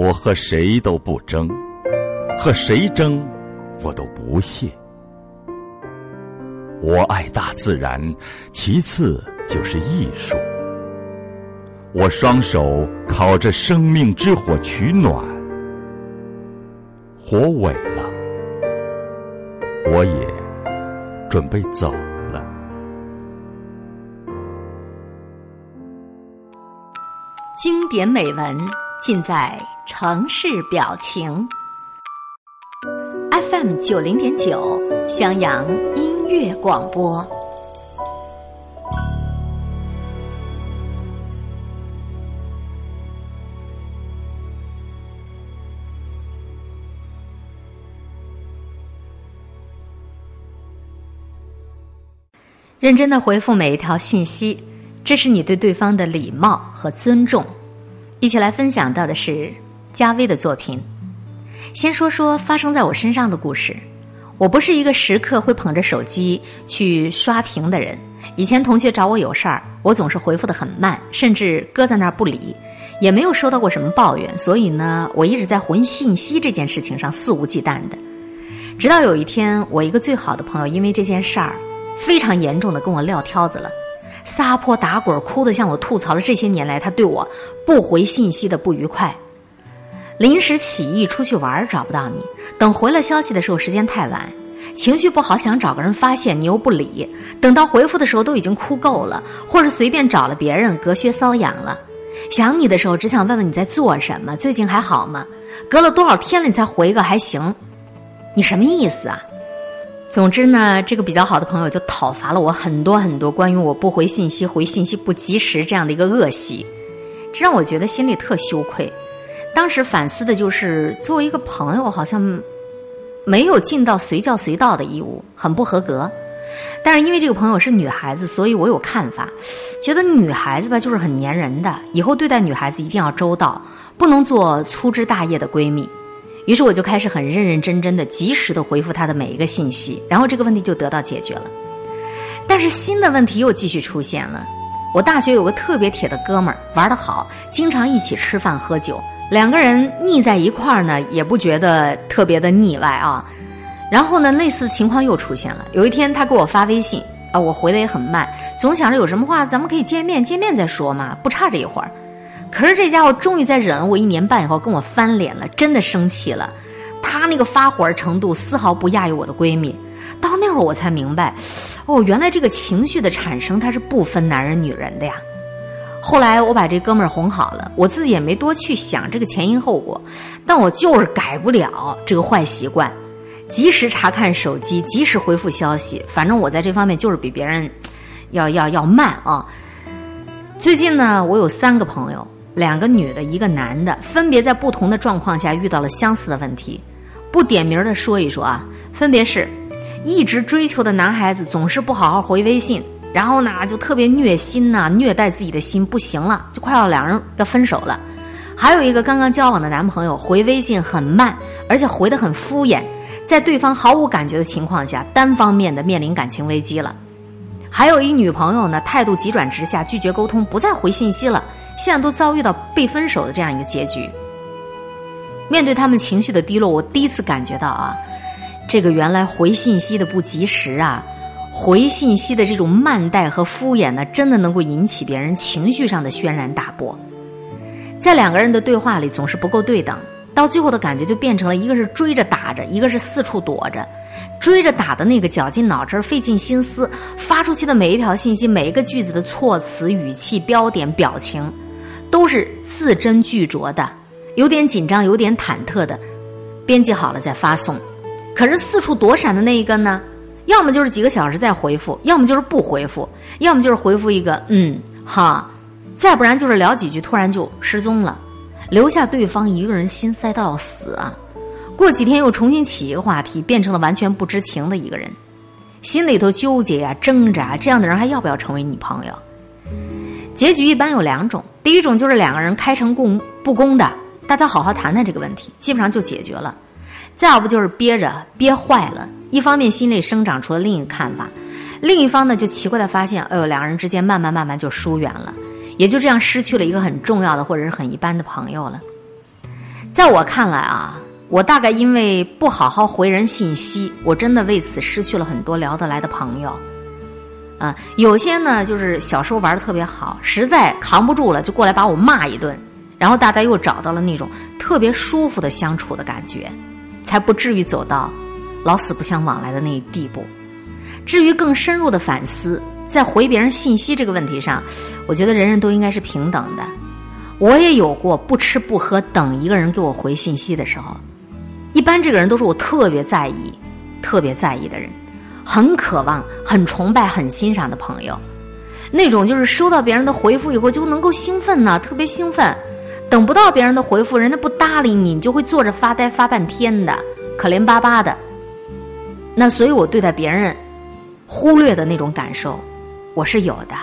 我和谁都不争，和谁争，我都不屑。我爱大自然，其次就是艺术。我双手烤着生命之火取暖，火萎了，我也准备走了。经典美文尽在城市表情。FM 九零点九，襄阳音乐广播。认真的回复每一条信息，这是你对对方的礼貌和尊重。一起来分享到的是加薇的作品。先说说发生在我身上的故事。我不是一个时刻会捧着手机去刷屏的人。以前同学找我有事儿，我总是回复的很慢，甚至搁在那儿不理，也没有收到过什么抱怨。所以呢，我一直在回信息这件事情上肆无忌惮的。直到有一天，我一个最好的朋友因为这件事儿。非常严重的跟我撂挑子了，撒泼打滚，哭得向我吐槽了这些年来他对我不回信息的不愉快。临时起意出去玩找不到你，等回了消息的时候时间太晚，情绪不好想找个人发泄你又不理，等到回复的时候都已经哭够了，或者随便找了别人隔靴搔痒了。想你的时候只想问问你在做什么，最近还好吗？隔了多少天了你才回个还行？你什么意思啊？总之呢，这个比较好的朋友就讨伐了我很多很多关于我不回信息、回信息不及时这样的一个恶习，这让我觉得心里特羞愧。当时反思的就是，作为一个朋友，好像没有尽到随叫随到的义务，很不合格。但是因为这个朋友是女孩子，所以我有看法，觉得女孩子吧就是很粘人的，以后对待女孩子一定要周到，不能做粗枝大叶的闺蜜。于是我就开始很认认真真的、及时的回复她的每一个信息，然后这个问题就得到解决了。但是新的问题又继续出现了。我大学有个特别铁的哥们儿，玩得好，经常一起吃饭喝酒，两个人腻在一块儿呢，也不觉得特别的腻歪啊。然后呢，类似的情况又出现了。有一天他给我发微信，啊，我回的也很慢，总想着有什么话咱们可以见面，见面再说嘛，不差这一会儿。可是这家伙终于在忍了我一年半以后跟我翻脸了，真的生气了。他那个发火程度丝毫不亚于我的闺蜜。到那会儿我才明白，哦，原来这个情绪的产生它是不分男人女人的呀。后来我把这哥们儿哄好了，我自己也没多去想这个前因后果，但我就是改不了这个坏习惯，及时查看手机，及时回复消息。反正我在这方面就是比别人 要要要慢啊。最近呢，我有三个朋友。两个女的，一个男的，分别在不同的状况下遇到了相似的问题，不点名的说一说啊，分别是，一直追求的男孩子总是不好好回微信，然后呢就特别虐心呐，虐待自己的心不行了，就快要两人要分手了。还有一个刚刚交往的男朋友回微信很慢，而且回的很敷衍，在对方毫无感觉的情况下，单方面的面临感情危机了。还有一女朋友呢，态度急转直下，拒绝沟通，不再回信息了。现在都遭遇到被分手的这样一个结局。面对他们情绪的低落，我第一次感觉到啊，这个原来回信息的不及时啊，回信息的这种慢怠和敷衍呢，真的能够引起别人情绪上的轩然大波。在两个人的对话里，总是不够对等，到最后的感觉就变成了一个是追着打着，一个是四处躲着。追着打的那个绞尽脑汁、费尽心思发出去的每一条信息、每一个句子的措辞、语气、标点、表情。都是字斟句酌的，有点紧张，有点忐忑的，编辑好了再发送。可是四处躲闪的那一个呢？要么就是几个小时再回复，要么就是不回复，要么就是回复一个嗯哈，再不然就是聊几句突然就失踪了，留下对方一个人心塞到要死啊！过几天又重新起一个话题，变成了完全不知情的一个人，心里头纠结呀、挣扎，这样的人还要不要成为你朋友？结局一般有两种，第一种就是两个人开诚共不公的，大家好好谈谈这个问题，基本上就解决了；再要不就是憋着憋坏了，一方面心里生长出了另一个看法，另一方呢就奇怪的发现，哎呦，两个人之间慢慢慢慢就疏远了，也就这样失去了一个很重要的或者是很一般的朋友了。在我看来啊，我大概因为不好好回人信息，我真的为此失去了很多聊得来的朋友。啊，有些呢就是小时候玩的特别好，实在扛不住了，就过来把我骂一顿，然后大家又找到了那种特别舒服的相处的感觉，才不至于走到老死不相往来的那一地步。至于更深入的反思，在回别人信息这个问题上，我觉得人人都应该是平等的。我也有过不吃不喝等一个人给我回信息的时候，一般这个人都是我特别在意、特别在意的人，很渴望、很崇拜、很欣赏的朋友。那种就是收到别人的回复以后就能够兴奋呢，特别兴奋。等不到别人的回复，人家不搭理你，你就会坐着发呆发半天的，可怜巴巴的。那所以我对待别人忽略的那种感受，我是有的。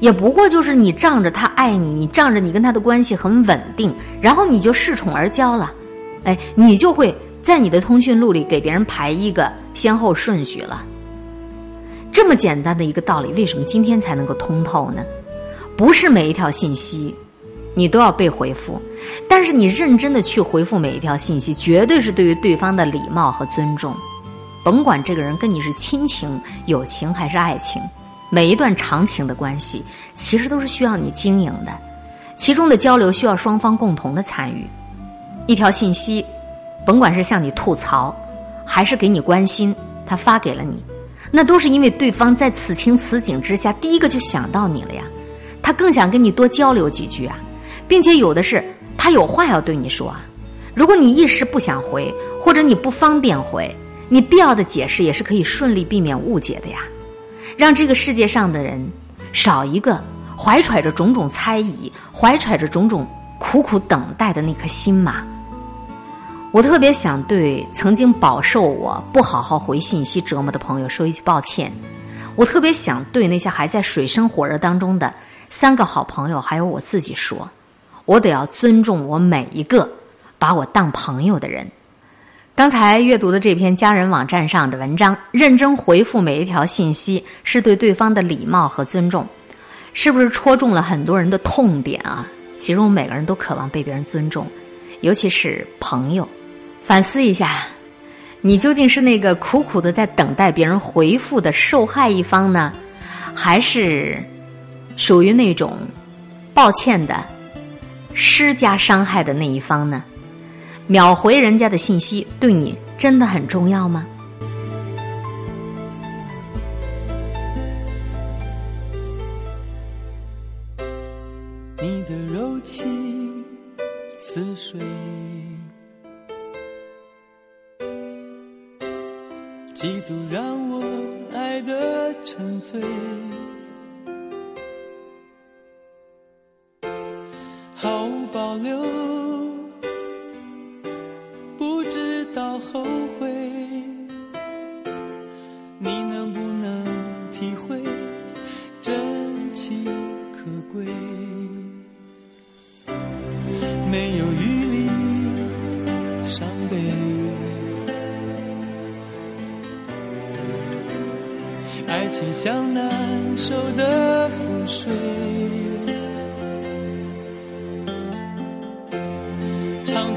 也不过就是你仗着他爱你，你仗着你跟他的关系很稳定，然后你就恃宠而骄了，哎，你就会在你的通讯录里给别人排一个先后顺序了。这么简单的一个道理，为什么今天才能够通透呢？不是每一条信息你都要被回复，但是你认真的去回复每一条信息，绝对是对于对方的礼貌和尊重。甭管这个人跟你是亲情、友情还是爱情。每一段长情的关系，其实都是需要你经营的，其中的交流需要双方共同的参与。一条信息，甭管是向你吐槽，还是给你关心，他发给了你，那都是因为对方在此情此景之下，第一个就想到你了呀。他更想跟你多交流几句啊，并且有的是他有话要对你说啊。如果你一时不想回，或者你不方便回，你必要的解释也是可以顺利避免误解的呀。让这个世界上的人少一个怀揣着种种猜疑、怀揣着种种苦苦等待的那颗心嘛。我特别想对曾经饱受我不好好回信息折磨的朋友说一句抱歉。我特别想对那些还在水深火热当中的三个好朋友，还有我自己说，我得要尊重我每一个把我当朋友的人。刚才阅读的这篇家人网站上的文章，认真回复每一条信息，是对对方的礼貌和尊重，是不是戳中了很多人的痛点啊？其实我们每个人都渴望被别人尊重，尤其是朋友。反思一下，你究竟是那个苦苦的在等待别人回复的受害一方呢，还是属于那种抱歉的施加伤害的那一方呢？秒回人家的信息，对你真的很重要吗？你的柔情似水，几度让我爱得沉醉，保留，不知道后悔，你能不能体会真情可贵？没有余力伤悲，爱情像难收的覆水，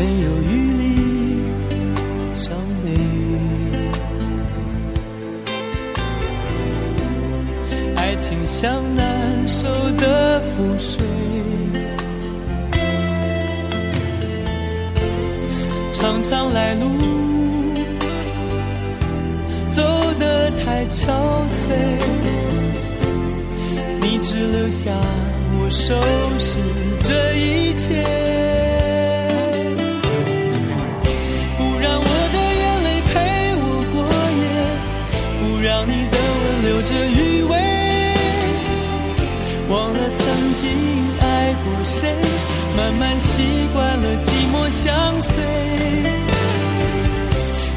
没有余力，伤悲爱情像难受的覆水，常常来路走得太憔悴，你只留下我收拾这一切。着余味，忘了曾经爱过谁，慢慢习惯了寂寞相随。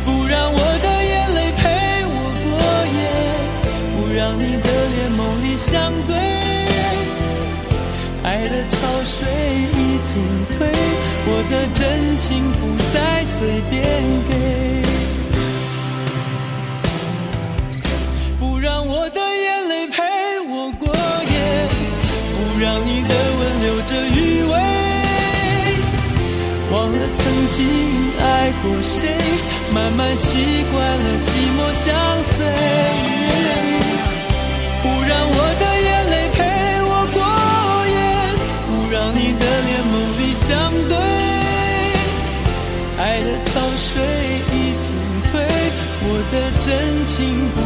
不让我的眼泪陪我过夜，不让你的脸梦里相对。爱的潮水已经退，我的真情不再随便给。让我的眼泪陪我过夜不让你的吻留着余味忘了曾经爱过谁慢慢习惯了寂寞相随不让我的眼泪陪我过夜。不让你的脸梦里相对爱的潮水已经退我的真情不